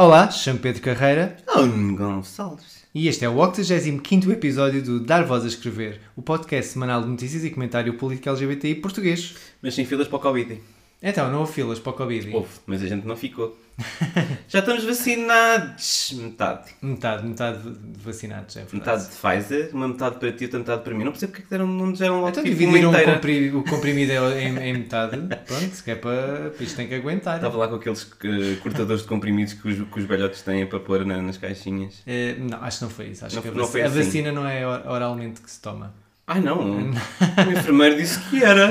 Olá, chamo Pedro Carreira Oh, Gonçalves. e este é o 85 episódio do Dar Voz a Escrever, o podcast semanal de notícias e comentário político LGBTI português. Mas sem filas para o Covid. Então, não houve filas para o Covid? Houve, mas a gente não ficou. Já estamos vacinados. Metade. Metade, metade de vacinados, é verdade. Metade de Pfizer, uma metade para ti, outra metade para mim. Não percebo porque é que deram, não deram logo Então tipo, dividiram o, inteira. compri- o comprimido em, em metade, pronto, que é para... Isto tem que aguentar. Estava lá com aqueles eh, cortadores de comprimidos que os, que os velhotes têm para pôr na- nas caixinhas. Eh, não, acho que não foi isso. Acho Não- que a, vac- foi a assim. vacina não é or- oralmente que se toma. Ai não, o enfermeiro disse que era.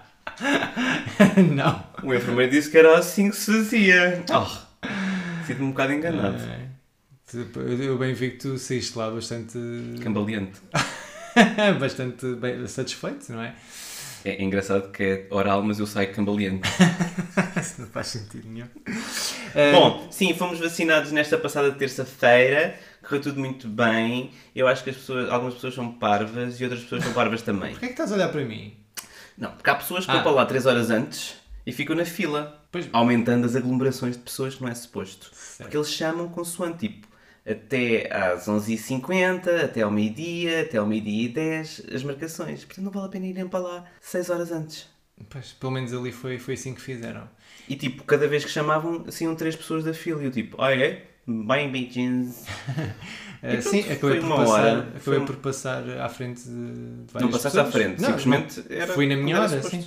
não. O enfermeiro disse que era assim que se fazia. Oh, Sinto-me um bocado enganado. É. Tipo, Eu eu bem vi que tu saíste lá bastante, Cambaleante. bastante bem- satisfeito, não é? É engraçado que é oral, mas eu saio cambaleante. Isso não faz sentido nenhum. Bom, sim, fomos vacinados nesta passada terça-feira, correu tudo muito bem. Eu acho que as pessoas, algumas pessoas são parvas e outras pessoas são parvas também. Porquê é que estás a olhar para mim? Não, porque há pessoas que Ah. vão para lá 3 horas antes e ficam na fila, Pois. aumentando as aglomerações de pessoas que não é suposto. Certo. Porque eles chamam consoante, tipo, até às 11h50, até ao meio-dia, até ao meio-dia e 10, as marcações. Portanto, não vale a pena irem para lá 6 horas antes. Pois, pelo menos ali foi, foi assim que fizeram. E tipo, cada vez que chamavam, saíam três pessoas da fila. E eu tipo, é? Bem, bitches. Pronto, sim, acabei, foi por passar, hora, acabei foi um- por passar à frente de, de várias Não passaste à pessoas. frente, Não, simplesmente não. era Fui na minha hora, sim.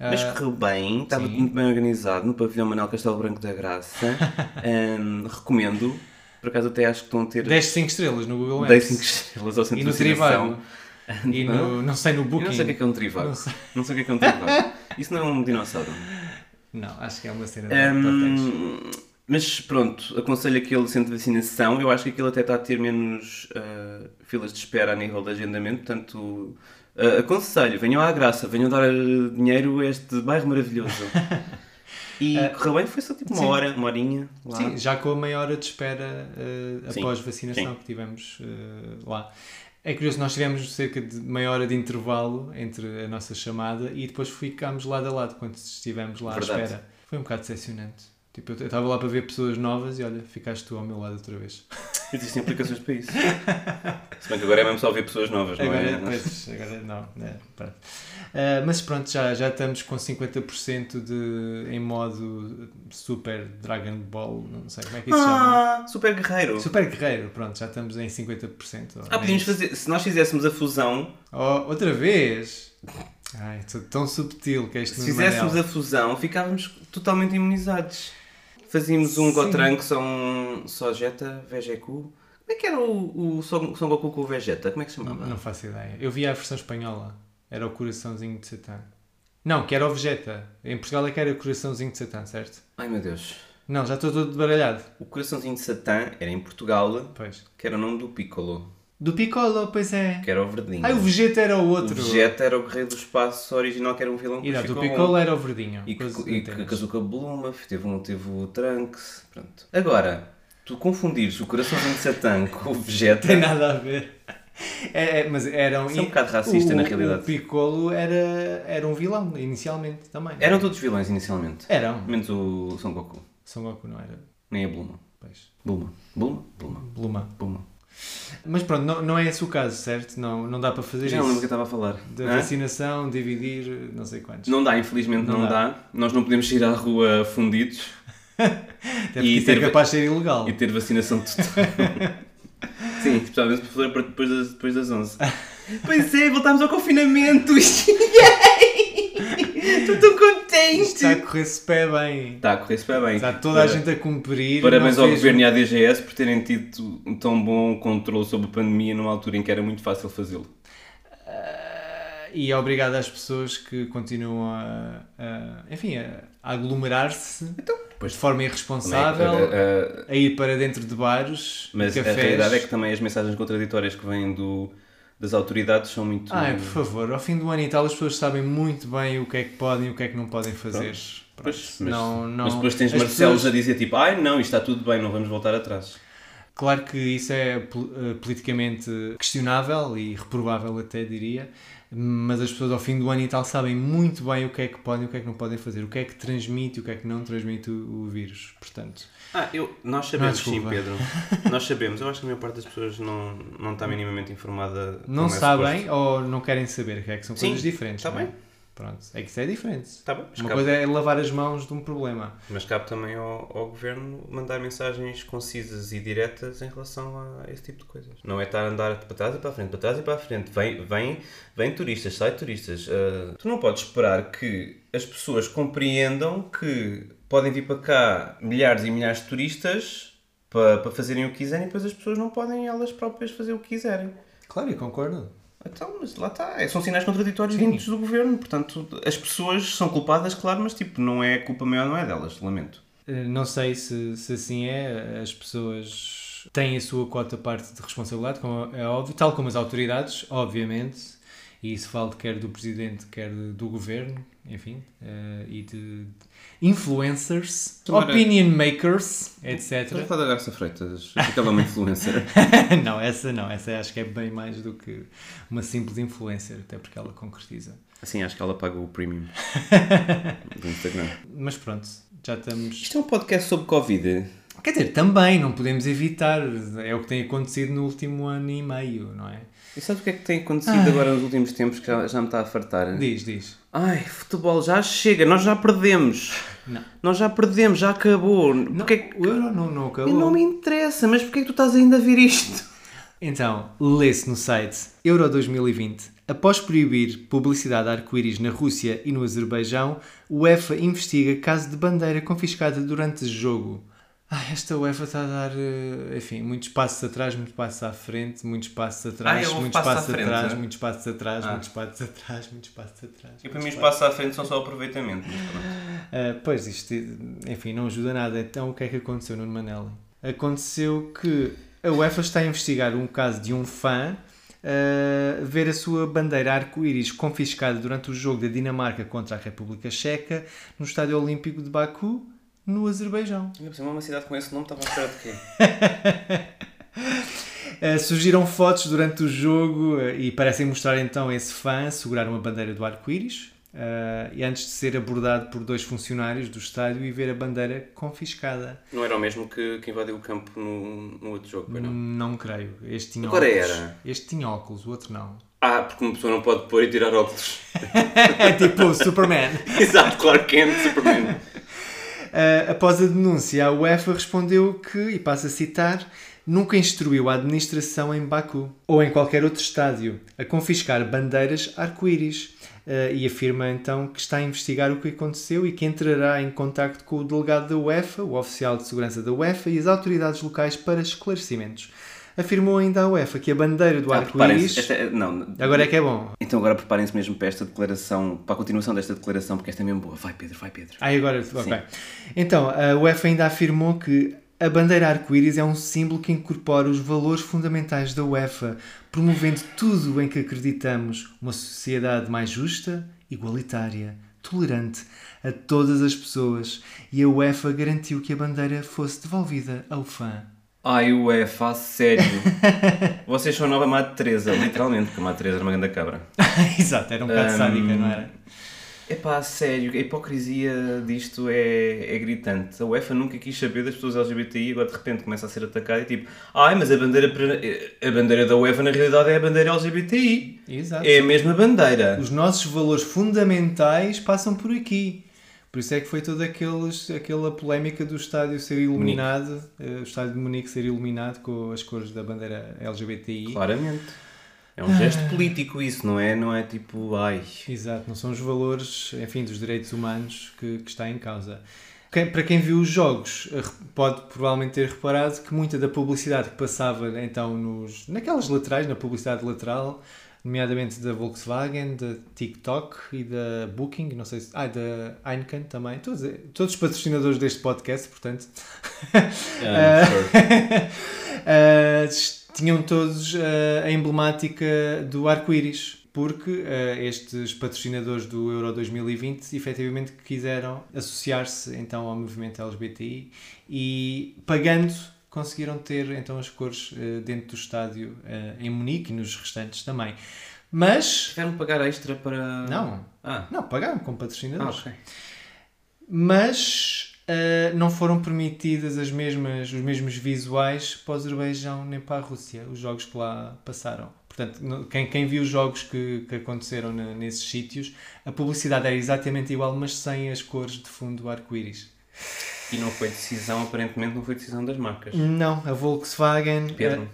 Mas Ah, correu bem, estava sim. muito bem organizado no pavilhão Manuel Castelo Branco da Graça. Ahm, recomendo. Por acaso até acho que estão a ter 10 5 estrelas no Google Maps. dei 5 estrelas ao centro E no de vacinação. Trivago. E no, não sei, no Eu Booking. não sei o que é que é um trivago. Não sei. Não sei o que é que é um trivago. Isso não é um dinossauro. Não, acho que é uma cena de papéis. Ahm, mas pronto, aconselho aquele centro de vacinação. Eu acho que aquilo até está a ter menos ah, filas de espera a nível de agendamento. Portanto, ah, aconselho, venham à graça, venham dar ah, dinheiro a este bairro maravilhoso. E correu bem, foi só tipo uma sim. hora, uma horinha lá. Sim, já com a meia hora de espera eh, Sim, após vacinação sim. que tivemos eh, lá. É curioso, nós tivemos cerca de meia hora de intervalo entre a nossa chamada e depois ficámos lado a lado quando estivemos lá Verdade. à espera. Foi um bocado decepcionante. Tipo, eu estava lá para ver pessoas novas e olha, ficaste tu ao meu lado outra vez. Existem implicações para isso. Se bem que agora é mesmo só ver pessoas novas, não Agora, é? pois, agora não. né, pronto. Ah, mas pronto, já, já estamos com 50% de, em modo Super Dragon Ball, não sei como é que isso se chama. Ah, super guerreiro. Super Guerreiro, pronto, já estamos em 50%. ou Ah, podíamos fazer, se nós fizéssemos a fusão, Oh, outra vez! Ai, tão subtil que é este se Nuno fizéssemos Manel. a fusão, ficávamos totalmente imunizados. Fazíamos um Sim. Gotrunks só um só Jetta, Vegeku. Como é que era o, o Son, Son Goku com o Vegeta? Como é que se Não, chamava? não faço ideia. Eu vi a versão espanhola. Era o coraçãozinho de Satã. Não, que era o Vegeta. Em Portugal é que era o coraçãozinho de Satã, certo? Ai meu Deus. Não, já estou todo baralhado. O coraçãozinho de Satã era em Portugal, Pois. que era o nome do Piccolo, Do Piccolo, pois é. que era o verdinho. Ai, o Vegeta era o O outro. Vegeta era o guerreiro do espaço original, que era um vilão que Exato, o Piccolo era o verdinho. E que, e que antenas. casou com a Bluma, teve, um, teve o Trunks, pronto. Agora, tu confundires o coraçãozinho de Satã com o Vegeta, Tem nada a ver. É, é, mas era um, Isso é um bocado racista, o- na realidade. O Piccolo era, era um vilão, inicialmente, também. eram todos vilões inicialmente. Eram. Menos o Son Goku, Son Goku não era. nem a Bluma. Pois. Bluma, Bluma, Bluma, Bluma. Bluma. Mas pronto, não, não é esse o caso, certo? Não, não dá para fazer não que isso. eu estava a falar. Da Hã? vacinação, dividir, não sei quantos. Não dá, infelizmente não, Não dá. dá. Nós não podemos sair à rua fundidos Até e isso é capaz de ser ilegal. e ter vacinação total. Sim, para depois das, depois das 11. pois é, voltámos ao confinamento! Yay! Estou tão contente! Está a correr-se pé bem. Está a correr super bem. Está toda a Para- gente a cumprir. Parabéns não ao fez- Governo e à DGS por terem tido um tão bom controle sobre a pandemia numa altura em que era muito fácil fazê-lo. Ah, e obrigado às pessoas que continuam a, a- enfim, a, a aglomerar-se depois de forma também, irresponsável, a ir para dentro de bares, Mas a cafés. realidade é que também as mensagens contraditórias que vêm do, das autoridades são muito. Ai, por favor, ao fim do ano e tal as pessoas sabem muito bem o que é que podem e o que é que não podem fazer. Pronto, Pois, mas, não, não, mas depois tens as Marcelos pessoas- a dizer tipo, ai não, isto está tudo bem, não vamos voltar atrás. Claro que isso é eh, politicamente questionável e reprovável até diria, mas as pessoas ao fim do ano e tal sabem muito bem o que é que podem e o que é que não podem fazer, o que é que transmite e o que é que não transmite o, o vírus. Portanto, Ah, eu, nós sabemos Ah, sim. Pedro. Nós sabemos. Eu acho que a maior parte das pessoas não, não está minimamente informada. não é sabem ou não querem saber, que é que são Sim, coisas diferentes. está não é? bem. Pronto, é que isso é diferente. Bem, mas Uma cabe, coisa é lavar as mãos de um problema. mas cabe também ao, ao governo mandar mensagens concisas e diretas em relação a esse tipo de coisas. Não é estar a andar para trás e para a frente, para trás e para a frente. Vem, vem, vem turistas, sai turistas. Ah, tu não podes esperar que as pessoas compreendam que podem vir para cá milhares e milhares de turistas para, para fazerem o que quiserem e depois as pessoas não podem elas próprias fazer o que quiserem. Claro, eu concordo. Então, mas lá está. É, São sinais contraditórios vindos do governo. Portanto, as pessoas são culpadas, claro, mas tipo, não é culpa maior, não é delas. Lamento. Eh, Não sei se, se assim é, as pessoas têm a sua cota parte de responsabilidade, como é óbvio, tal como as autoridades, obviamente, e isso falo quer do presidente, quer do governo, enfim, eh, e de influencers, Agora- opinion makers, etc. Estás a falar da Garça Freitas, aquela é uma influencer. não, essa não, essa acho que é bem mais do que uma simples influencer, até porque ela concretiza. Assim, acho que ela paga o premium do Instagram. Mas pronto, já estamos. Isto é um podcast sobre Covid. Quer dizer, também não podemos evitar, é o que tem acontecido no último ano e meio, não é? E sabes o que é que tem acontecido agora nos últimos tempos que já, já me está a fartar? Diz, diz. Ai, futebol, já chega, nós já perdemos. Não. Nós já perdemos, já acabou. Não, Porquê é que... O Euro não, não acabou. Não me interessa, mas porquê é que tu estás ainda a ver isto? Então, lê-se no site Euro 2020. Após proibir publicidade arco-íris na Rússia e no Azerbaijão, o UEFA investiga caso de bandeira confiscada durante jogo. Ah, esta UEFA está a dar, eh, enfim, muitos passos atrás, muitos passos à frente, muitos passos atrás, Ah, é, muitos passos passos frente, atrás, é? muitos passos atrás, Ah. muitos passos atrás, muitos passos atrás. E para mim os passos à frente são só aproveitamento. Uh, pois, isto, enfim, não ajuda nada. Então, o que é que aconteceu no Manelli? Aconteceu que a UEFA está a investigar um caso de um fã uh, ver a sua bandeira arco-íris confiscada durante o jogo da Dinamarca contra a República Checa no Estádio Olímpico de Baku, no Azerbaijão. Ainda por cima, uma cidade com esse nome estava à espera de quê? Uh, surgiram fotos durante o jogo uh, e parecem mostrar então esse fã segurar uma bandeira do arco-íris. uh, e antes de ser abordado por dois funcionários do estádio e ver a bandeira confiscada. Não era o mesmo que, que invadiu o campo no, no outro jogo, não? Não creio. Este tinha Agora óculos. era. Este tinha óculos, o outro não. Ah, porque uma pessoa não pode pôr e tirar óculos. É tipo o Superman. Exato, Clark Kent, Superman. Uh, após a denúncia, a UEFA respondeu que, e passo a citar, nunca instruiu a administração em Baku ou em qualquer outro estádio a confiscar bandeiras arco-íris. Uh, e afirma então que está a investigar o que aconteceu e que entrará em contacto com o delegado da UEFA, o oficial de segurança da UEFA e as autoridades locais para esclarecimentos. Afirmou ainda a UEFA que a bandeira do Ah, arco-íris. é- Não, Agora é que é bom. Então agora preparem-se mesmo para esta declaração, para a continuação desta declaração, porque esta é mesmo boa. Vai Pedro, vai Pedro. Ah, agora, ok. Então, a UEFA ainda afirmou que a bandeira arco-íris é um símbolo que incorpora os valores fundamentais da UEFA, promovendo tudo em que acreditamos: uma sociedade mais justa, igualitária, tolerante a todas as pessoas. E a UEFA garantiu que a bandeira fosse devolvida ao fã. Ai, UEFA, a sério. Vocês são a nova Madre Teresa, literalmente, porque a Madre Teresa era uma grande cabra. Exato, era um bocado Hum, sádica, não era? Epá, a sério, a hipocrisia disto é, é gritante. A UEFA nunca quis saber das pessoas LGBTI, agora de repente começa a ser atacada e tipo, ai, mas a bandeira, a bandeira da UEFA na realidade é a bandeira LGBTI. Exato. É a mesma bandeira. Os nossos valores fundamentais passam por aqui. Por isso é que foi toda aqueles, aquela polémica do estádio ser iluminado, eh, o estádio de Munique ser iluminado com as cores da bandeira LGBTI. Claramente. É um gesto político isso, não é? Não é tipo, ai. Exato, não são os valores, enfim, dos direitos humanos que, que está em causa. Quem- para quem viu os jogos, eh, pode provavelmente ter reparado que muita da publicidade que passava então nos, naquelas laterais, na publicidade lateral, nomeadamente da Volkswagen, da TikTok e da Booking, não sei se. Ah, da Heineken também. Todos, todos os patrocinadores deste podcast, portanto. Ah, sure. Uh, tinham todos uh, a emblemática do arco-íris, porque uh, estes patrocinadores do Euro 2020 efetivamente quiseram associar-se então ao movimento LGBTI e pagando conseguiram ter então as cores uh, dentro do estádio uh, em Munique e nos restantes também. Mas Tiveram pagar extra para. não, Ah, não pagaram como ah patrocinadores ok. mas uh, não foram permitidas as mesmas, os mesmos visuais para o Azerbaijão nem para a Rússia, os jogos que lá passaram. Portanto, quem, quem viu os jogos que, que aconteceram na- nesses sítios, a publicidade era exatamente igual, mas sem as cores de fundo do arco-íris. E não foi decisão, aparentemente, não foi decisão das marcas. Não, a Volkswagen. Pedro.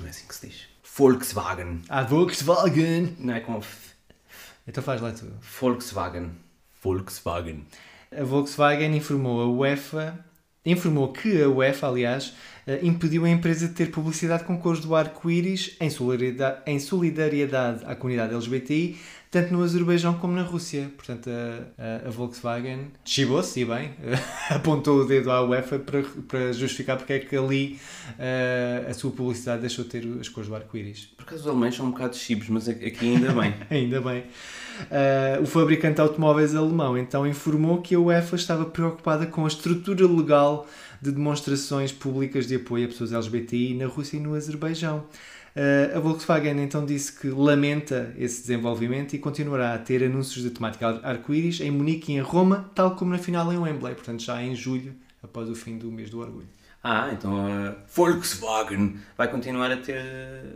Não é assim que se diz. Volkswagen. A, a Volkswagen. Não é como f- Então faz lá tudo. Volkswagen. Volkswagen. A Volkswagen informou a UEFA, informou que a UEFA, aliás, eh, impediu a empresa de ter publicidade com cores do arco-íris em solidariedade, em solidariedade à comunidade LGBTI, tanto no Azerbaijão como na Rússia. Portanto, a, a- a Volkswagen chibou-se, e bem, apontou o dedo à UEFA para, para justificar porque é que ali eh, a sua publicidade deixou de ter as cores do arco-íris. Por acaso os alemães são um bocado chibos, mas aqui ainda bem. Ainda bem. Uh, o fabricante de automóveis alemão então informou que a UEFA estava preocupada com a estrutura legal de demonstrações públicas de apoio a pessoas LGBTI na Rússia e no Azerbaijão. Uh, a Volkswagen então disse que lamenta esse desenvolvimento e continuará a ter anúncios de temática ar- arco-íris em Munique e em Roma, tal como na final em Wembley, portanto já em julho, após o fim do mês do orgulho. Ah, então a Volkswagen vai continuar a ter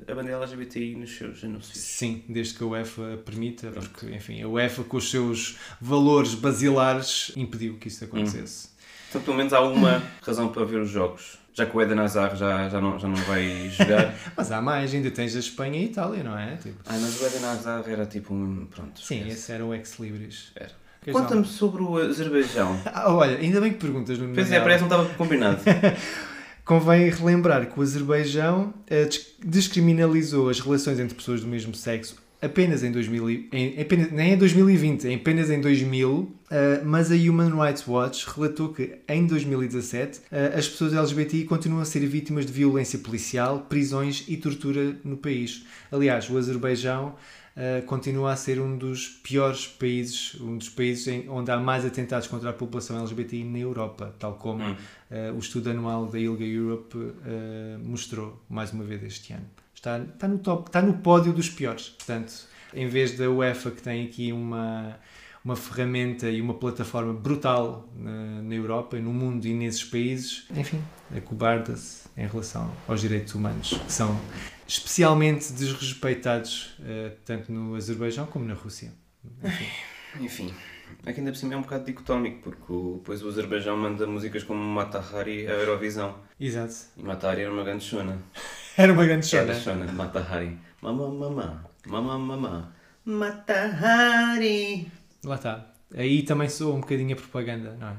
a bandeira LGBTI nos seus anúncios. Sim, desde que a UEFA permita, porque enfim, a UEFA com os seus valores basilares impediu que isso acontecesse. Então pelo menos há uma razão para ver os jogos. Já que o Eden Hazard já, já, não, já não vai jogar. Mas há mais, ainda tens a Espanha e a Itália, não é? Tipo, ah, mas o Eden Hazard era tipo um... Pronto, sim, esquece. esse era o ex-libris. Era. Conta-me sobre o Azerbaijão. Ah, olha, ainda bem que perguntas, Nuno Pois é, parece que não estava combinado. Convém relembrar que o Azerbaijão eh, des- descriminalizou as relações entre pessoas do mesmo sexo apenas em 2000, e- em, apenas, nem em 2020, em apenas em 2000, eh, mas a Human Rights Watch relatou que em 2017 eh, as pessoas LGBTI continuam a ser vítimas de violência policial, prisões e tortura no país. Aliás, o Azerbaijão eh, continua a ser um dos piores países, um dos países em- onde há mais atentados contra a população LGBTI na Europa, tal como Hum. eh, o estudo anual da ILGA Europe eh, mostrou mais uma vez este ano. Está, está, no top, está no pódio dos piores. Portanto, em vez da UEFA, que tem aqui uma, uma ferramenta e uma plataforma brutal na, na Europa e no mundo e nesses países, enfim, acobarda-se em relação aos direitos humanos, que são especialmente desrespeitados eh, tanto no Azerbaijão como na Rússia. Enfim. Enfim, aqui ainda por cima é um bocado dicotómico, porque o, depois o Azerbaijão manda músicas como Mata Hari à Eurovisão. Exato. E Mata Hari era uma grande chona. Era uma grande Era chora. chona, Mata Hari. Mamá, mamá, mamá, mamá. Mata Hari. Lá está. Aí também soa um bocadinho a propaganda, não é?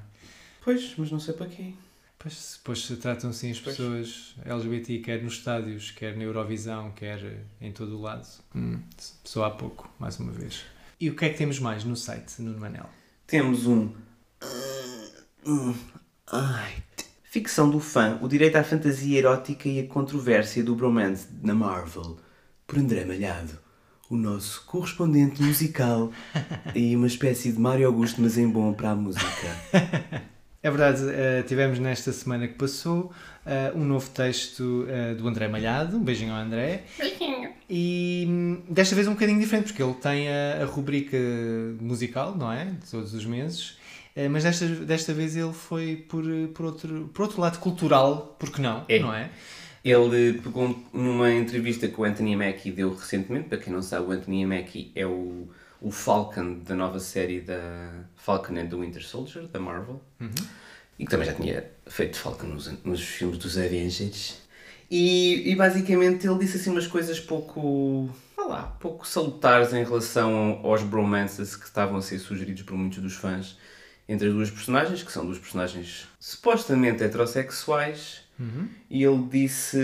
Pois, mas não sei para quê. Pois, depois se tratam assim as Pois. pessoas LGBT, quer nos estádios, quer na Eurovisão, quer em todo o lado. Hum, só há pouco, mais uma vez. E o que é que temos mais no site, Nuno Manel? Temos um. Ai. Ficção do fã, o direito à fantasia erótica e a controvérsia do bromance na Marvel. Por André Malhado, o nosso correspondente musical e uma espécie de Mário Augusto, mas em bom para a música. É verdade, eh, tivemos nesta semana que passou eh, um novo texto eh, do André Malhado, um beijinho ao André. E hum, desta vez um bocadinho diferente, porque ele tem a, a rubrica musical, não é? De todos os meses. Mas desta, desta vez ele foi por, por, outro, por outro lado cultural, porque não, É. não é? Ele pegou numa entrevista que o Anthony Mackie deu recentemente. Para quem não sabe, o Anthony Mackie é o, o Falcon da nova série da Falcon and the Winter Soldier, da Marvel. E que também já tinha feito Falcon nos, nos filmes dos Avengers. E, e basicamente ele disse assim umas coisas pouco. lá, pouco salutares em relação aos bromances que estavam a ser sugeridos por muitos dos fãs entre as duas personagens, que são duas personagens supostamente heterossexuais, e ele disse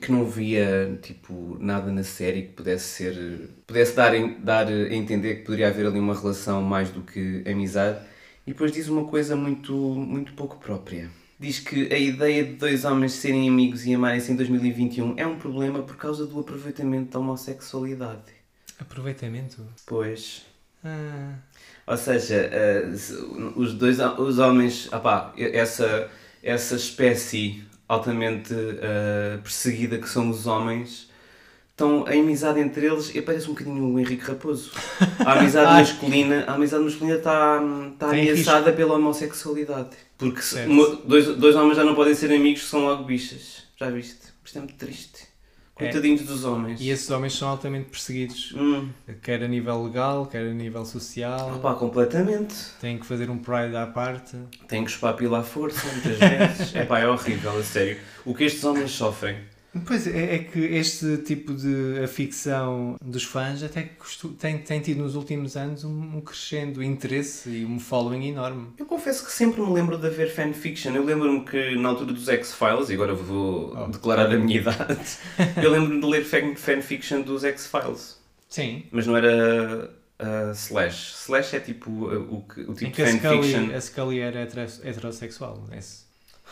que não via tipo nada na série que pudesse ser pudesse dar, dar a entender que poderia haver ali uma relação mais do que amizade. E depois diz uma coisa muito muito pouco própria. Diz que a ideia de dois homens serem amigos e amarem-se em 2021 é um problema por causa do aproveitamento da homossexualidade. Aproveitamento. pois. Ah, ou seja, eh, os dois os homens, opá, essa, essa espécie altamente eh, perseguida que são os homens, estão a amizade entre eles e parece um bocadinho o Henrique Raposo. A amizade masculina, a amizade masculina está, está Tem ameaçada pela homossexualidade. Porque se dois, dois homens já não podem ser amigos, são logo bichas. Já viste? Isto é muito triste. Coitadinhos dos homens. e esses homens são altamente perseguidos, Hum, quer a nível legal, quer a nível social. opá, completamente. Têm que fazer um pride à parte. Tem que chupar a pila à força, muitas vezes. é pá, é horrível, a sério. O que estes homens sofrem. Pois é, é que este tipo de ficção dos fãs até costu- tem, tem tido nos últimos anos um, um crescendo interesse e um following enorme. Eu confesso que sempre me lembro de haver fanfiction. Eu lembro-me que na altura dos X-Files, e agora vou Oh. declarar a minha idade, eu lembro-me de ler fan- fanfiction dos X-Files. Sim. Mas não era uh, Slash. Slash é tipo uh, o, que- o tipo de a Scully, fanfiction. a Scully era hetero- heterossexual. Esse.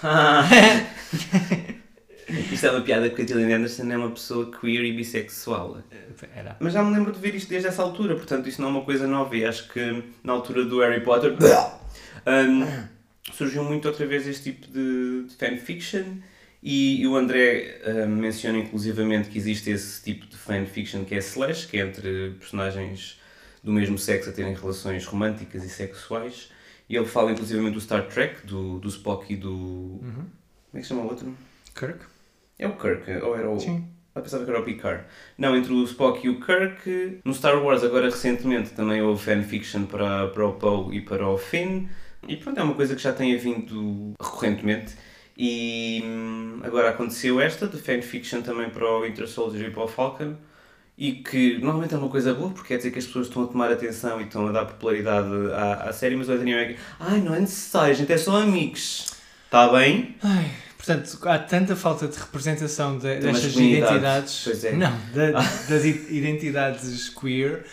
Isto é uma piada porque a Gillian Anderson é uma pessoa queer e bissexual. Era. Mas já me lembro de ver isto desde essa altura, portanto isto não é uma coisa nova e acho que na altura do Harry Potter hum, surgiu muito outra vez este tipo de, de fanfiction e, e o André hum, menciona inclusivamente que existe esse tipo de fanfiction que é slash, que é entre personagens do mesmo sexo a terem relações românticas e sexuais e ele fala inclusivamente do Star Trek, do, do Spock e do... Como é que se chama o outro? Kirk? É o Kirk, ou era o... Sim. Eu pensava que era o Picard. Não, entre o Spock e o Kirk. No Star Wars, agora recentemente, também houve fanfiction para, para o Poe e para o Finn. E pronto, é uma coisa que já tem havido recorrentemente. E hum, agora aconteceu esta, de fanfiction também para o Winter Soldier e para o Falcon. E que normalmente é uma coisa boa, porque quer dizer que as pessoas estão a tomar atenção e estão a dar popularidade à, à série, mas o Daniel é que, ai, não é necessário, a gente é só amigos. Está bem? Ai, portanto, há tanta falta de representação de- destas identidades. Pois é. Não, da- das i- identidades queer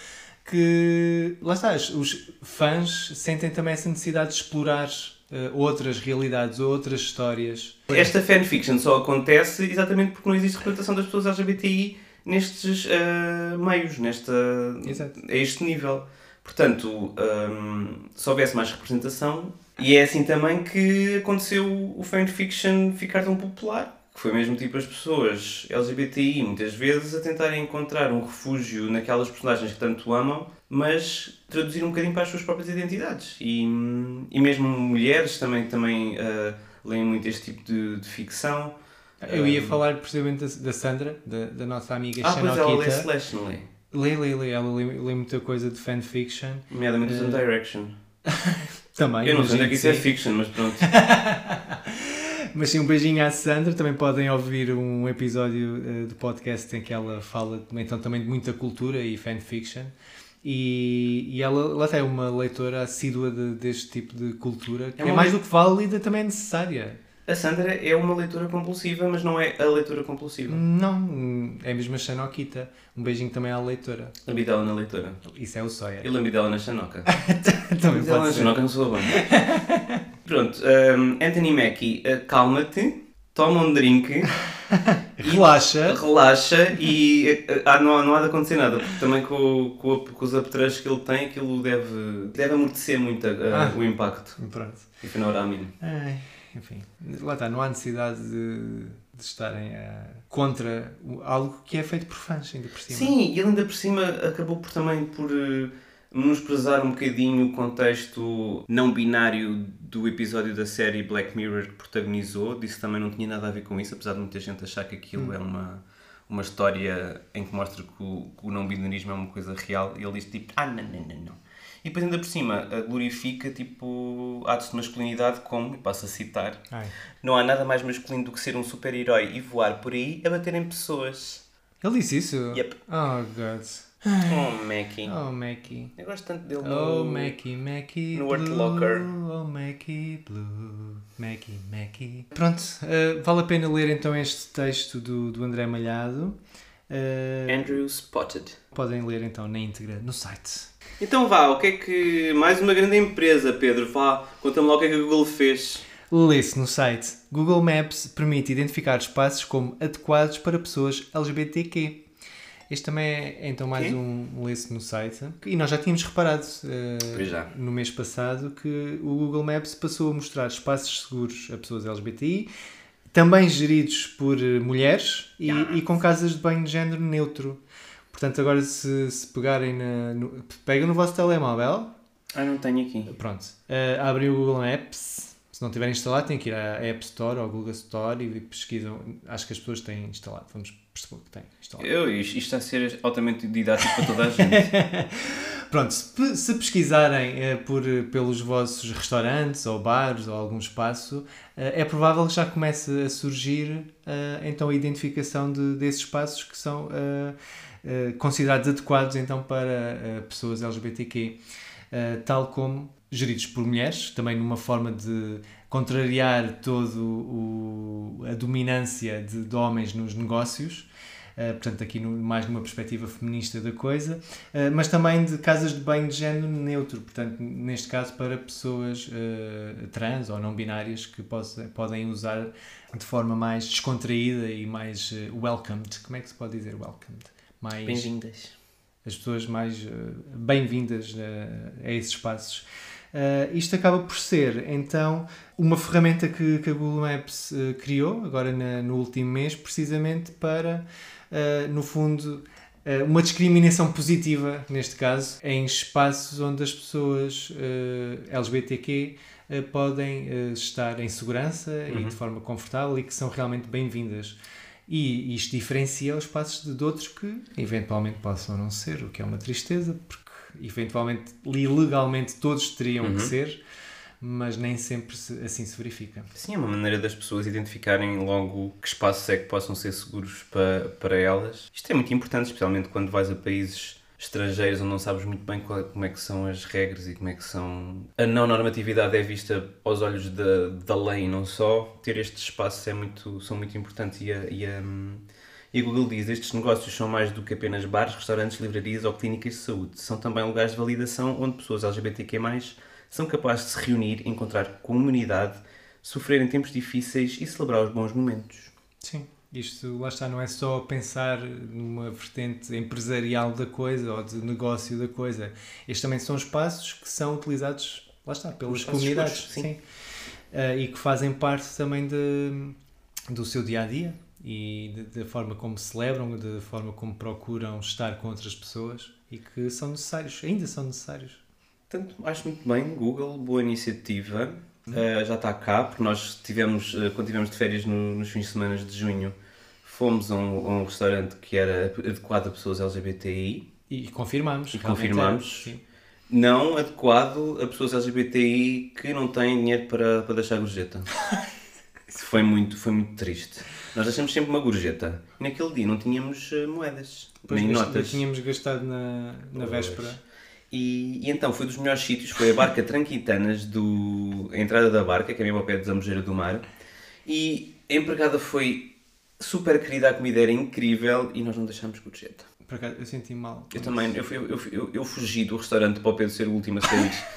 que lá está, os- fãs sentem também essa necessidade de explorar eh, outras realidades, outras histórias. Esta fanfiction só acontece exatamente porque não existe representação das pessoas LGBTI nestes ah, meios, nesta, Exato. a este nível. Portanto, ahm, se houvesse mais representação, e é assim também que aconteceu o fanfiction ficar tão popular. Que foi mesmo tipo as pessoas LGBTI muitas vezes a tentarem encontrar um refúgio naquelas personagens que tanto amam, mas traduzir um bocadinho para as suas próprias identidades. E, e mesmo mulheres também, também ah, leem muito este tipo de, de ficção. Eu ia Ah, falar precisamente da, da Sandra, da, da nossa amiga Ah, pois ela lê. Slash, não é? Lê, lê, lê, ela lê, lê muita coisa de fanfiction. Nomeadamente One Direction. Também. Eu não sei onde é que isso é fiction, mas pronto. Mas sim, um beijinho à Sandra. Também podem ouvir um episódio eh, do podcast em que ela fala então, também de muita cultura e fanfiction. E, e ela, ela é uma leitora assídua de- deste tipo de cultura, que é, uma mais do que válida, também é necessária. A Sandra é uma leitora compulsiva, mas não é a leitora compulsiva. Não, é mesmo a Xanokita. Um beijinho também à leitora. Lambi dela na leitora. Isso é o Sawyer. E lambi dela na Xanoca. também Lambi dela na pode ser. Xanoca não sou bem. Pronto, um, Anthony Mackie, uh, calma-te, toma um drink, Relaxa. relaxa e uh, ah, não, há- não há de acontecer nada, porque também com, com, com os apetrechos que ele tem, aquilo deve, deve amortecer muito uh, Ah. o impacto. Pronto. E afinal, a mim. Ai, enfim, lá está, não há necessidade de, de estarem ah, contra o- algo que é feito por fãs, ainda por cima. Sim, e ele ainda por cima acabou por também por eh, menosprezar um bocadinho o contexto não binário do episódio da série Black Mirror que protagonizou. Disse que também não tinha nada a ver com isso, apesar de muita gente achar que aquilo é uma, uma história em que mostra que o, que o não binarismo é uma coisa real. E ele disse tipo, ah, não, não, não, não. E depois ainda por cima eh, glorifica tipo atos de masculinidade como, e passo a citar, Ai. não há nada mais masculino do que ser um super-herói e voar por aí a bater em pessoas. Ele disse isso? Yep. Oh, God. Oh, Mackie. Oh, Mackie. Eu gosto tanto dele Oh, no... Mackie, Mackie no. Hurt Locker. Oh, Mackie Blue. Mackie, Mackie. Pronto, eh, vale a pena ler então este texto do, do André Malhado. Eh, Andrew Spotted. podem ler então na íntegra no site. Então vá, o que é que... Mais uma grande empresa, Pedro. Vá, conta-me lá o que é que a Google fez. Lê-se no site. Google Maps permite identificar espaços como adequados para pessoas LGBTQ. Este também é então mais Quê? um lê-se no site. E nós já tínhamos reparado Pois já. no mês passado que o Google Maps passou a mostrar espaços seguros a pessoas LGBTI, também geridos por mulheres e, e com casas de banho de género neutro. Portanto, agora se, se pegarem na, no, pega no vosso telemóvel, Ah, não tenho aqui. Pronto. Uh, abrem o Google Maps. Se não tiverem instalado, têm que ir à App Store ou Google Store e pesquisam. Acho que as pessoas têm instalado. Vamos perceber que têm instalado. Eu, isto, está a ser altamente didático para toda a gente. Pronto, se pesquisarem eh, por, pelos vossos restaurantes ou bares ou algum espaço, eh, é provável que já comece a surgir eh, então a identificação de, desses espaços que são eh, considerados adequados então para eh, pessoas LGBTQ, eh, tal como geridos por mulheres, também numa forma de contrariar todo o, a dominância de, de homens nos negócios. Uh, portanto, aqui no- mais numa perspectiva feminista da coisa, uh, mas também de casas de banho de género neutro, portanto, neste caso para pessoas uh, trans ou não binárias que possa, podem usar de forma mais descontraída e mais uh, welcomed. Como é que se pode dizer welcomed? Mais, Bem-vindas. as pessoas mais uh, bem-vindas uh, a esses espaços. Uh, isto acaba por ser, então, uma ferramenta que, que a Google Maps uh, criou, agora na- no último mês, precisamente para, uh, no fundo, uma discriminação positiva, neste caso, em espaços onde as pessoas LGBTQ podem estar em segurança e de forma confortável e que são realmente bem-vindas. E isto diferencia os espaços de, de outros que eventualmente possam não ser, o que é uma tristeza, porque eventualmente, legalmente, todos teriam que ser, mas nem sempre se- assim se verifica. Sim, é uma maneira das pessoas identificarem logo que espaços é que possam ser seguros para, para elas. Isto é muito importante, especialmente quando vais a países estrangeiros onde não sabes muito bem qual- como é que são as regras e como é que são... A não normatividade é vista aos olhos da, da lei e não só. Ter estes espaços é muito, são muito importantes e a, e a, e Google diz estes negócios são mais do que apenas bares, restaurantes, livrarias ou clínicas de saúde. São também lugares de validação onde pessoas LGBTQ+, são capazes de se reunir, encontrar comunidade, sofrer em tempos difíceis e celebrar os bons momentos. Sim. Isto, lá está, não é só pensar numa vertente empresarial da coisa ou de negócio da coisa. Estes também são espaços que são utilizados, lá está, pelas comunidades. sim. sim. Ah, e que fazem parte também de, do seu dia a dia e da forma como celebram, da forma como procuram estar com outras pessoas e que são necessários, ainda são necessários. Portanto, acho muito bem, Google, boa iniciativa. Uh, já está cá, porque nós tivemos, uh, quando estivemos de férias no- nos fins de semana de junho, fomos a um, a um restaurante que era adequado a pessoas LGBTI, E confirmamos. E realmente confirmamos. é, não adequado a pessoas LGBTI que não têm dinheiro para, para deixar gorjeta. Isso foi muito, foi muito triste. Nós deixamos sempre uma gorjeta. E naquele dia não tínhamos uh, moedas, Depois nem notas. tínhamos gastado na, na Pois. véspera. E, e então foi dos melhores sítios, foi a barca Tranquitanas, do, a entrada da barca, que é mesmo ao pé de Zambujeira do Mar. E a empregada foi super querida, a comida era incrível e nós não deixámos gorjeta. Por acaso, eu senti mal. Eu também, eu, fui- eu, eu, eu fugi do restaurante para o Pedro ser o último a sair.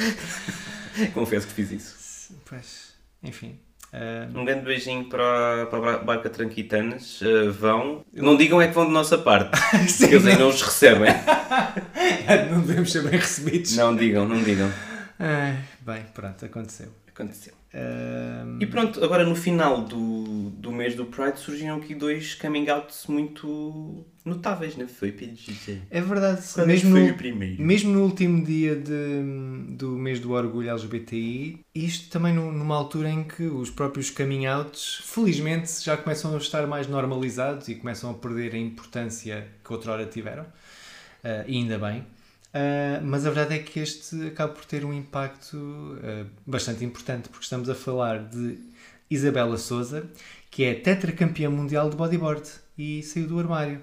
Confesso que fiz isso. Pois, enfim. Ah, Um grande beijinho para, a- para a barca Tranquitanas. Uh, vão. Não digam é que vão de nossa parte. Sim, Eles aí não os recebem. não devemos ser bem recebidos. Não digam, não digam. Ai, bem, pronto, aconteceu. Aconteceu. Ah, E pronto, agora no final do, do mês do Pride surgiram aqui dois coming outs muito notáveis, não foi, Pedro? é verdade, Quando mesmo foi no, o primeiro? mesmo no último dia de, do mês do orgulho LGBTI, isto também nu- numa altura em que os próprios coming outs, felizmente, já começam a estar mais normalizados e começam a perder a importância que outrora tiveram, Ah, e ainda bem. Ah, mas a verdade é que este acaba por ter um impacto ah, bastante importante, porque estamos a falar de Isabela Souza, que é tetracampeã mundial de bodyboard e saiu do armário.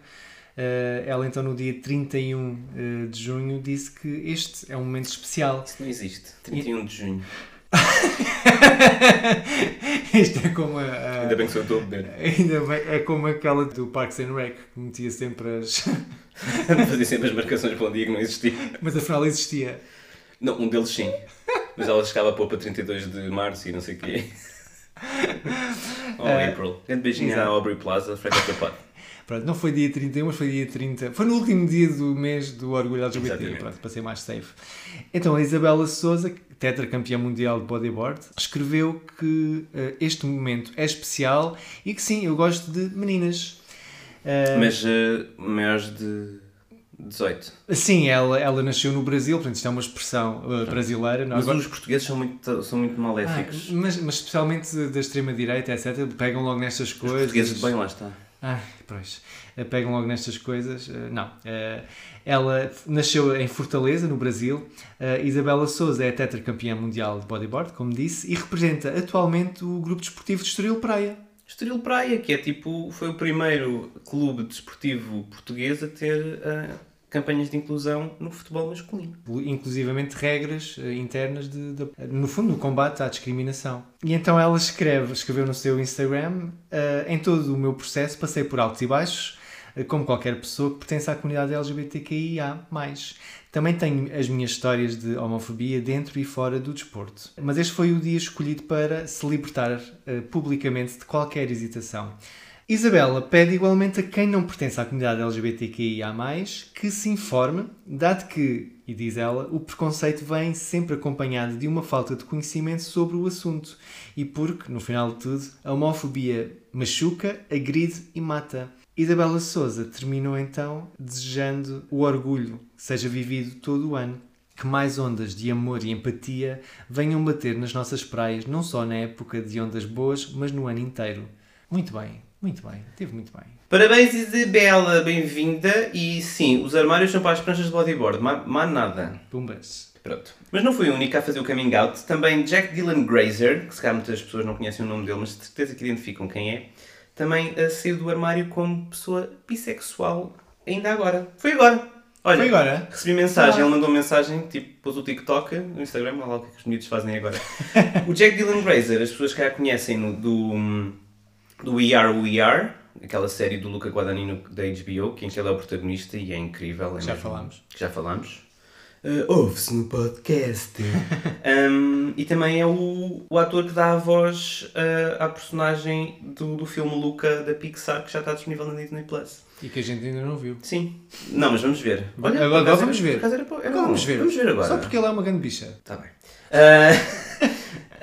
Eh, ela então no dia 31 eh, de junho disse que este é um momento especial. Isso não existe. 31 de junho. Isto é como a, a- Ainda bem que sou a beber. ainda bem- é como aquela do Parks and Rec que metia sempre as. Fazia sempre as marcações para um dia que não existia. Mas afinal existia. Não, um deles sim. Mas ela chegava a pôr para 32 de março e não sei o quê. Oh, Eh, April. Grande beijinho à. Aubrey Plaza, teu pai. Pronto, não foi dia 31, mas foi dia 30. Foi no último dia do mês do Orgulho LGBT, Exatamente. pronto, para ser mais safe. Então, a Isabela Souza, tetracampeã mundial de bodyboard, escreveu que eh, este momento é especial e que sim, eu gosto de meninas. Eh, Mas uh, maiores de 18. Sim, ela, ela nasceu no Brasil, portanto isto é uma expressão eh, brasileira. não? Mas Agora- os portugueses são muito, são muito Ah, maléficos. mas, mas especialmente da extrema-direita, etc., pegam logo nestas os coisas. portugueses, bem lá está. Ai, pois. Eh, Pegam logo nestas coisas. Eh, Não. Eh, Ela nasceu em Fortaleza, no Brasil. Isabela Souza é tetracampeã mundial de bodyboard, como disse, e representa atualmente o grupo desportivo de Estoril Praia. Estoril Praia, que é tipo, foi o primeiro clube desportivo português a ter campanhas de inclusão no futebol masculino. inclusivamente regras eh, internas de, de- no fundo no combate à discriminação e então ela escreve escreveu no seu Instagram eh, em todo o meu processo passei por altos e baixos eh, como qualquer pessoa que pertence à comunidade LGBTQIA+. Também tenho as minhas histórias de homofobia dentro e fora do desporto. Mas este foi o dia escolhido para se libertar eh, publicamente de qualquer hesitação. Isabela pede igualmente a quem não pertence à comunidade LGBTQIA+, que se informe, dado que, e diz ela, o preconceito vem sempre acompanhado de uma falta de conhecimento sobre o assunto e porque, no final de tudo, a homofobia machuca, agride e mata. Isabela Souza terminou então desejando o orgulho seja vivido todo o ano. Que mais ondas de amor e empatia venham bater nas nossas praias, não só na época de ondas boas, mas no ano inteiro. Muito bem, muito bem, teve muito bem. Parabéns Isabela, bem-vinda. E sim, os armários são para as pranchas de bodyboard, mais, nada. Pumbas. Pronto. Mas não foi o único a fazer o coming out. Também Jack Dylan Grazer, que se calhar muitas pessoas não conhecem o nome dele, mas de certeza que identificam quem é, também eh, saiu do armário como pessoa bissexual ainda agora. Foi agora. Olha, Foi agora? recebi mensagem, Ah. ele mandou mensagem, tipo, pôs o TikTok no Instagram, olha lá o que, é que os miúdos fazem agora. o Jack Dylan Grazer, as pessoas que já conhecem do, do We Are We Are, aquela série do Luca Guadagnino da HBO, que em que ele é o protagonista e é incrível. é Já falámos. já falámos. Uh, Ouve-se no podcast. Um, e também é o, o ator que dá a voz uh, à personagem do, do filme Luca da Pixar, que já está disponível na Disney Plus. E que a gente ainda não viu. Sim. Não, mas vamos ver. Agora- por agora acaso vamos era- ver. era era Agora vamos ver. Vamos ver agora. Só porque ele é uma grande bicha. Está bem. Uh,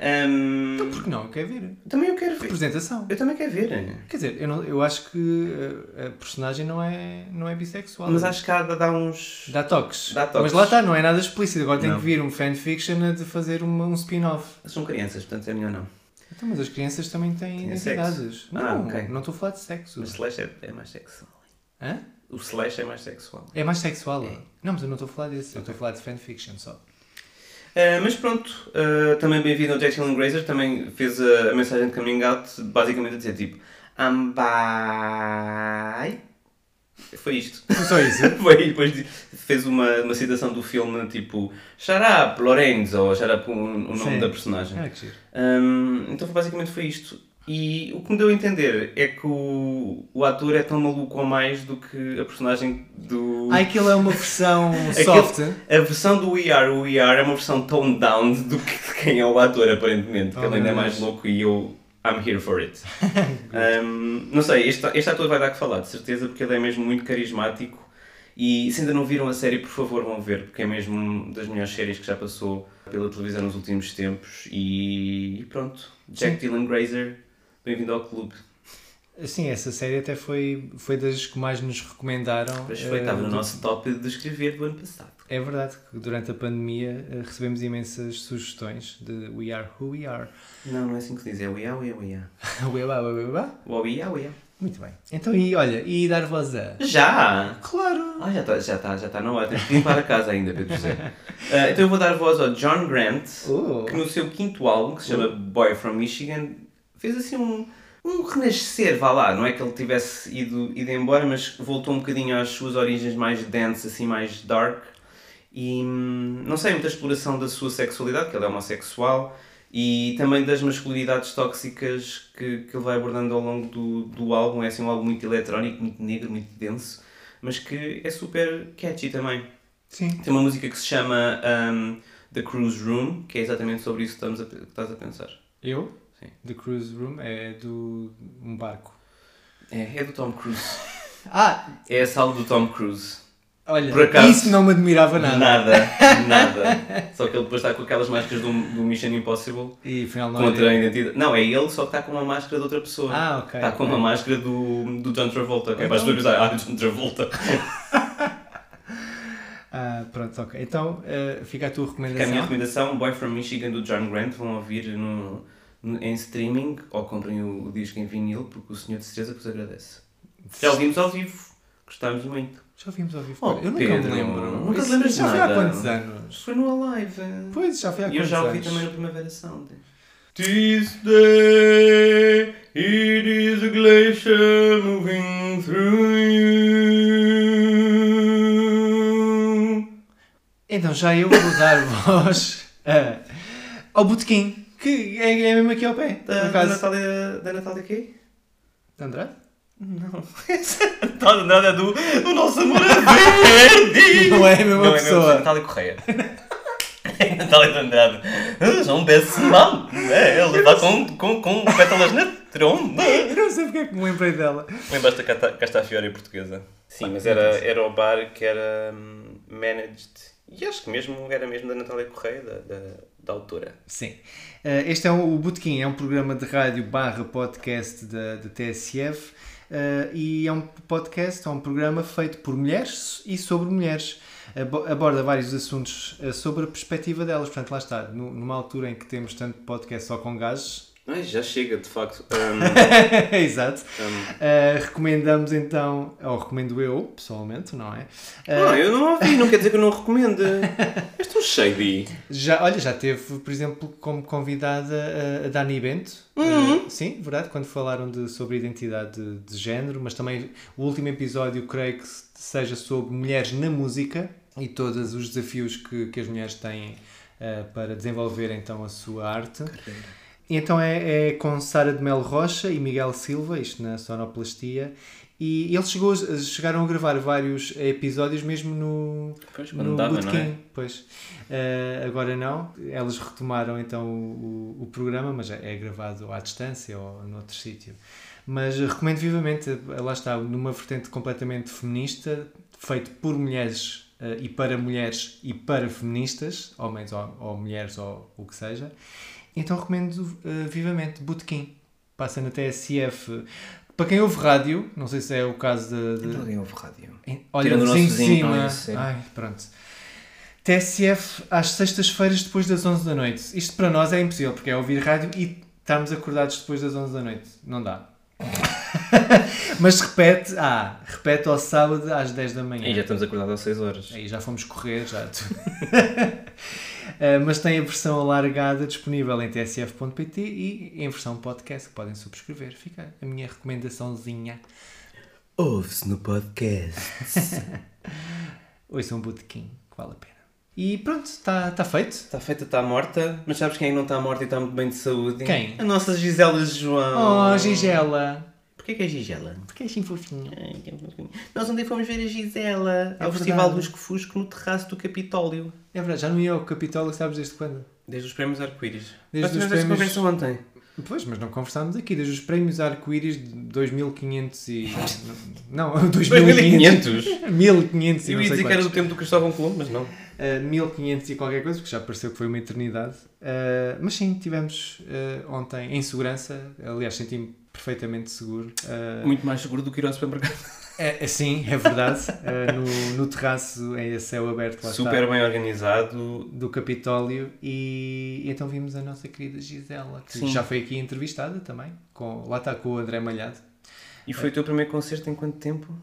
um, Então porque não? Eu quero ver. também eu quero ver. Representação. Eu também quero ver. Quer dizer, eu, não, eu acho que uh, a personagem não é, não é bissexual. Mas acho que há dar uns. Dá toques. Dá toques. Mas lá está, não é nada explícito. Agora tem que vir um fanfiction a de fazer uma, um spin-off. São crianças, portanto é melhor não. Então, mas as crianças também têm identidades. Não, Ah, ok. não estou a falar de sexo. Mas Slash é, é mais sexual. Hã? O Slash é mais sexual. É mais sexual. É. Não, mas eu não estou a falar desse. Eu estou a falar de fanfiction só. Uh, mas pronto, uh, também bem-vindo ao Jack Dylan Grazer, também fez a, a mensagem de coming out basicamente a dizer tipo I'm bi. Foi isto. Foi só isso. Foi, e depois fez uma, uma citação do filme tipo Shut up, Lorenzo, ou Shut up o, o nome Sim. da personagem. Ah, que giro. Um, então basicamente foi isto. E o que me deu a entender é que o, o ator é tão maluco ou mais do que a personagem do. Ah, aquilo é uma versão Aquele- soft. A versão do We Are We Are é uma versão toned down do que quem é o ator, aparentemente. Que Oh, ele ainda é mais louco e eu. I'm here for it. Um, não sei, este, este ator vai dar que falar, de certeza, porque ele é mesmo muito carismático. E se ainda não viram a série, por favor, vão ver, porque é mesmo das melhores séries que já passou pela televisão nos últimos tempos. E, e pronto, Jack Dylan Grazer, bem-vindo ao clube. Sim, essa série até foi, foi das que mais nos recomendaram. Pois foi, eh, estava no do- nosso top de escrever do ano passado. É verdade que durante a pandemia eh, recebemos imensas sugestões de We Are Who We Are. Não, não é assim que se diz, é We Are, We Are, We Are. We Are, We Are, We Are. O We Are, We Are. Muito bem. Então, e olha, e dar voz a. Já! Claro! Ah, já está já tá, já tá na hora. Tens que limpar a casa ainda, Pedro José. Ah, então eu vou dar voz ao John Grant, Oh. que no seu quinto álbum, que se chama Boy from Michigan, fez assim um, um renascer, vá lá. Não é que ele tivesse ido, ido embora, mas voltou um bocadinho às suas origens mais dance, assim, mais dark. E hum, não sei, muita exploração da sua sexualidade, que ele é homossexual, e também das masculinidades tóxicas que, que ele vai abordando ao longo do, do álbum. É assim um álbum muito eletrónico, muito negro, muito denso, mas que é super catchy também. Sim. Tem uma música que se chama hum, The Cruise Room, que é exatamente sobre isso que, estamos a, que estás a pensar. Eu? Sim. The Cruise Room é do um barco. É, é do Tom Cruise. Ah, É a sala do Tom Cruise. olha, Por acaso- isso não me admirava nada. Nada, nada. Só que ele depois está com aquelas máscaras do, do Mission Impossible E afinal não contra a era. identidade. Não, é ele, só que está com uma máscara de outra pessoa. Ah, ok. Está com uma máscara do, do John Travolta, que é para as Então- pessoas pensarem, ah, John Travolta. Ah, pronto, ok. Então eh, fica a tua Que é a minha recomendação. recomendação, Boy from Michigan do John Grant, vão ouvir no- em streaming ou comprem o, o disco em vinil, porque o senhor de certeza que vos agradece. Já ouvimos ao vivo, gostámos muito. Já ouvimos ao vivo. Oh, eu nunca Pedro, me lembro. nunca te lembras de já foi há quantos anos? Foi no Alive. Pois, já foi há E eu quantos já ouvi anos? também no Primavera Sound. This day it is a glacier moving through you. Então já eu vou dar voz a- ao Botequim, que é, é mesmo aqui ao pé. Da, da. Natália. Da Natália quê? Andrade? Não. Natália Andrade é do, do nosso amor é verde. Não é a mesma Não, pessoa. É Natália Correia. É Natália Andrade. Ah, Já um péssimo mal. É, ela está com, com, com pétalas na tromba. Eu não sei porque é que me lembrei dela. Lembraste da Castafiore portuguesa? Sim, mas era, era o bar que era hum, managed. E acho que mesmo era mesmo da Natália Correia, da, da, da autora. Sim. Eh, este é o, Botequim, é um programa de rádio barra podcast da, da TSF eh, e é um podcast, é um programa feito por mulheres e sobre mulheres. Abo- Aborda vários assuntos eh, sobre a perspectiva delas. Portanto, lá está, nu- numa altura em que temos tanto podcast só com gajos. Ai, já chega, de facto. Hum, Exato. hum. Eh, recomendamos então, ou recomendo eu, pessoalmente, não é? Eh, Não, eu não ouvi, não quer dizer que eu não recomendo. És tão shady. Já, olha, já teve, por exemplo, como convidada a, Dani Bento. Uhum. Eh, sim, verdade, quando falaram de, sobre identidade de, de género, mas também o último episódio creio que seja sobre mulheres na música e todos os desafios que, que as mulheres têm para desenvolver então a sua arte. E então é, é com Sara de Melo Rocha e Miguel Silva, isto na sonoplastia, e eles chegou, chegaram a gravar vários episódios mesmo no, Pois, no dava, é? pois. Eh, agora não. Elas retomaram então o, o, o programa, mas é, é gravado à distância ou noutro sítio. Mas recomendo vivamente, eh, lá está, numa vertente completamente feminista, feito por mulheres eh, e para mulheres e para feministas, homens ou, ou mulheres ou o que seja. Então recomendo eh, vivamente Botequim. Passa na TSF. Para quem ouve rádio, não sei se é o caso de, de- Então alguém ouve rádio. em- Olha, Tirando o o nosso vizinho de cima. Ai, pronto. TSF às sextas-feiras depois das 11 da noite. Isto para nós é impossível, porque é ouvir rádio e estarmos acordados depois das 11 da noite. Não dá. Mas repete, ah, repete ao sábado às 10 da manhã. E já estamos acordados às 6 horas. Aí já fomos correr, já. Uh, mas tem a versão alargada disponível em tsf.pt e em versão podcast que podem subscrever. Fica a minha recomendaçãozinha. Ouve-se no podcast. Ouçam um botequim, que vale a pena. E pronto, está tá feito. Está feita, está morta, mas sabes quem é não está morta e está muito bem de saúde? Quem? A nossa Gisela João. Oh, Gigela. Porquê que é Gisela? Porque é assim fofinho. Ai, que fofinho. Nós ontem fomos ver a Gisela É ao verdade. Festival Lusco Fusco no terraço do Capitólio. É verdade, já não ia ao Capitólio, sabes desde quando? Desde os prémios Arco-Íris. Desde Nós os prémios- conversa ontem. Pois, mas não conversámos aqui, desde os prémios Arco-Íris de 2500 e... Não, 2500. 1500 e Eu não ia sei dizer que era do tempo do Cristóvão Colombo, mas não. Uh, 1500 e qualquer coisa, porque já pareceu que foi uma eternidade. Uh, mas sim, tivemos uh, ontem em segurança, aliás, senti-me perfeitamente seguro. Uh, Muito mais seguro do que ir ao supermercado. é, é, sim, é verdade. Uh, no, no terraço, em céu aberto, lá Super está, bem organizado. do Capitólio. E, e então vimos a nossa querida Gisela, que Sim. já foi aqui entrevistada também. Com, lá está com o André Malhado. E foi o teu primeiro concerto em quanto tempo?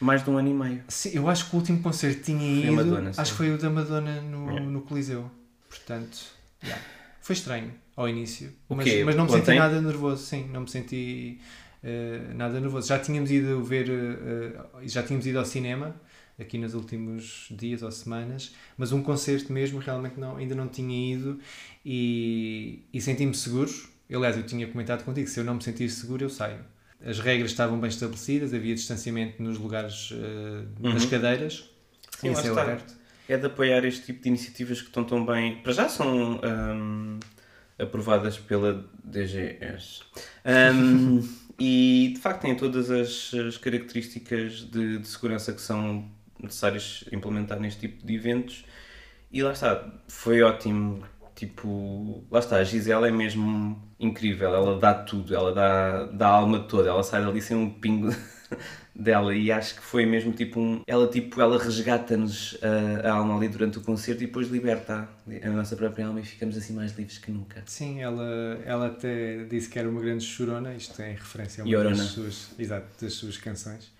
Mais de um ano e meio. Sim, eu acho que o último concerto tinha Foi ido. Madonna, acho que foi o da Madonna no, Yeah. no Coliseu. Portanto, yeah. Foi estranho ao início, mas, mas não me senti Ontem? nada nervoso, sim, não me senti eh, nada nervoso. Já tínhamos ido ver, eh, já tínhamos ido ao cinema aqui nos últimos dias ou semanas, mas um concerto mesmo realmente não, ainda não tinha ido e, e senti-me seguro. Aliás, eu tinha comentado contigo, se eu não me sentir seguro, eu saio. As regras estavam bem estabelecidas, havia distanciamento nos lugares das Uhum. cadeiras, Sim, está. aberto. É de apoiar este tipo de iniciativas que estão tão bem. Para já são hum, aprovadas pela DGS. Hum, e de facto têm todas as, as características de, de segurança que são necessárias implementar neste tipo de eventos. E lá está, foi ótimo. Tipo, lá está, a Gisela é mesmo incrível, ela dá tudo, ela dá, dá a alma toda, ela sai dali sem um pingo dela e acho que foi mesmo tipo um. Ela tipo, ela resgata-nos a, a alma ali durante o concerto e depois liberta a nossa própria alma e ficamos assim mais livres que nunca. Sim, ela, ela até disse que era uma grande chorona, isto é em referência a uma Llorona. das suas, exato, das suas canções.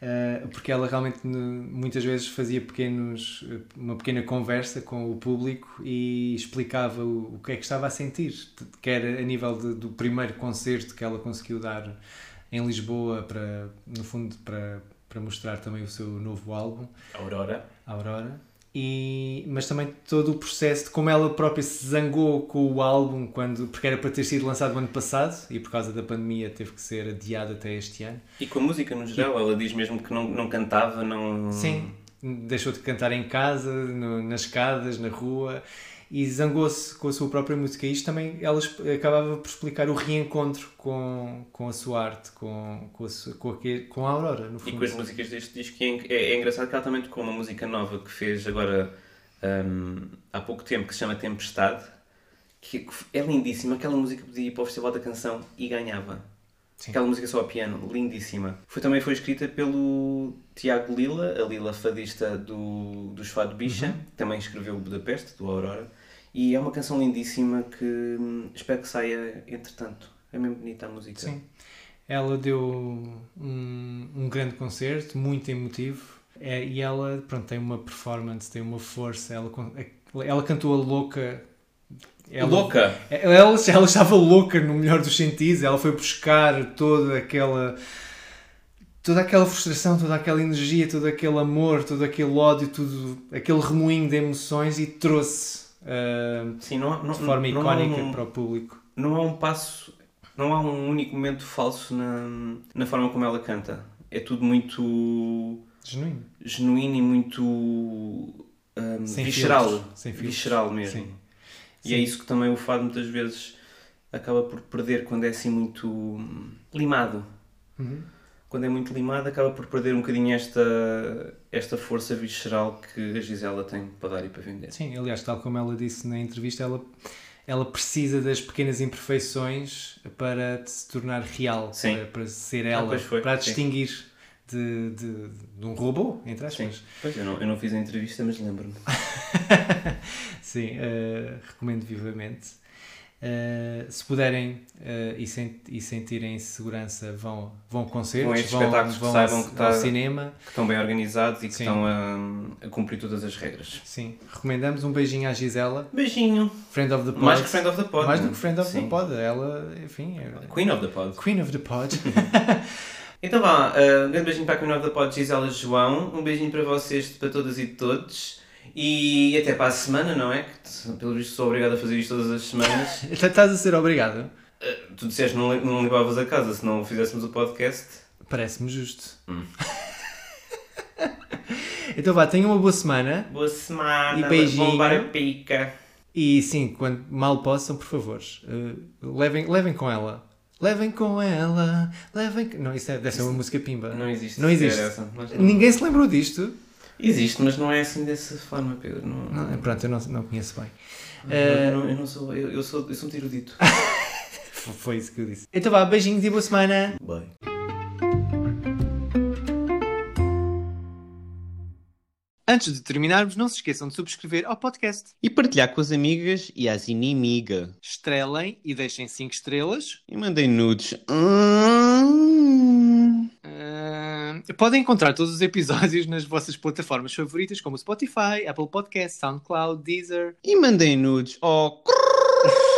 Uh, porque ela realmente muitas vezes fazia pequenos, uma pequena conversa com o público e explicava o, o que é que estava a sentir, quer a nível de- do primeiro concerto que ela conseguiu dar em Lisboa para, no fundo, para, para mostrar também o seu novo álbum, Aurora. Aurora. E, mas também todo o processo de como ela própria se zangou com o álbum quando, porque era para ter sido lançado no ano passado e por causa da pandemia teve que ser adiado até este ano. E com a música no geral, ela diz mesmo que não, não cantava, não. Sim, deixou de cantar em casa, no- nas escadas, na rua e zangou-se com a sua própria música. E isto também ela acabava por explicar o reencontro com, com a sua arte, com, com, a, sua- com, a, com a Aurora, no E fundo. com as músicas deste disco, e é, é, é engraçado que ela também tocou uma música nova que fez agora hum, há pouco tempo, que se chama Tempestade, que é lindíssima. Aquela música podia ir para o Festival da Canção e ganhava. Sim. Aquela música só a piano, lindíssima. Foi, também foi escrita pelo Tiago Lila, a Lila fadista do, do Fado Bicha, Uhum. que também escreveu o Budapeste, do Aurora. E é uma canção lindíssima que hum, espero que saia entretanto. É mesmo bonita a música. Sim. Ela deu um, um grande concerto, muito emotivo, é, e ela pronto, tem uma performance, tem uma força. Ela, con- ela cantou a louca. Ela, Louca! Ela, ela estava louca no melhor dos sentidos, ela foi buscar toda aquela. Toda aquela frustração, toda aquela energia, todo aquele amor, todo aquele ódio, tudo, aquele remoinho de emoções e trouxe Sim, não, não, de forma não icónica um- para o público. não há um passo, não há um único momento falso na, na forma como ela canta. É tudo muito Genuíno. genuíno e muito hum, Sem visceral. filtros, sem filtros. visceral mesmo. Sim. E é Sim. isso que também o fado muitas vezes acaba por perder quando é assim muito hum, limado. Uhum. Quando é muito limado acaba por perder um bocadinho esta, esta força visceral que a Gisela tem para dar e para vender. Sim, aliás, tal como ela disse na entrevista, ela, ela precisa das pequenas imperfeições para se tornar real, Sim. para, para ser Ah, ela, pois foi, para a sim. distinguir de, de, de um robô, entre Sim. aspas. Pois, eu não, eu não fiz a entrevista, mas lembro-me. Sim, eh, recomendo vivamente. Eh, se puderem eh, e, e sentirem segurança, vão, vão a concertos, Vão estes vão, espetáculos que vão saibam ao, que tá- ao cinema. Que estão bem organizados e que Sim. estão a, a cumprir todas as regras. Sim, recomendamos um beijinho à Gisela, Beijinho! friend of the pod. Mais que Friend of the Pod. Mais do não? que friend of the Sim. pod. Ela, enfim, é Queen of the Pod. Queen of the Pod. Então vá, uh, um grande beijinho para a Queen of the Pod, Gisela João. Um beijinho para vocês, para todas e todos. E até para a semana, não é? Que, pelo visto, sou obrigado a fazer isto todas as semanas. Estás a ser obrigado? Uh, tu disseste que não, não limpavas a casa se não fizéssemos o podcast. Parece-me justo. Hum. então vá, tenham uma boa semana. Boa semana, E beijinho. bombar a pica. E sim, quando mal possam, por favor, eh, levem, levem com ela. Levem com ela, levem... Não, isso é, deve ser uma música pimba. Não existe. Não existe. essa. Não- Ninguém se lembrou disto. Existe, mas não é assim dessa forma, Pedro. Não, Não, pronto, eu não, não conheço bem. eu, Eh, não, eu não sou. Eu, eu sou, eu sou muito erudito. foi isso que eu disse. Então vá, beijinhos e boa semana. Bye. Antes de terminarmos, não se esqueçam de subscrever ao podcast. E partilhar com as amigas e as inimigas. Estrelem e deixem 5 estrelas. E mandem nudes. Hum. Podem encontrar todos os episódios nas vossas plataformas favoritas, como Spotify, Apple Podcasts, SoundCloud, Deezer. E mandem nudes. Crrr.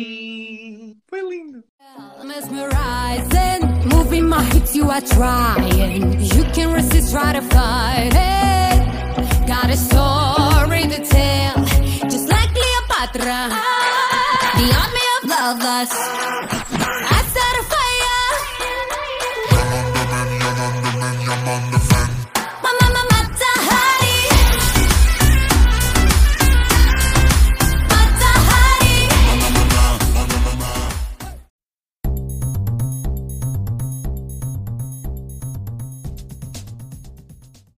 Mesmerizing. Moving my hips, you are trying. You can resist, try to fight it. Got a story to tell, just like Cleopatra. The army of lovers.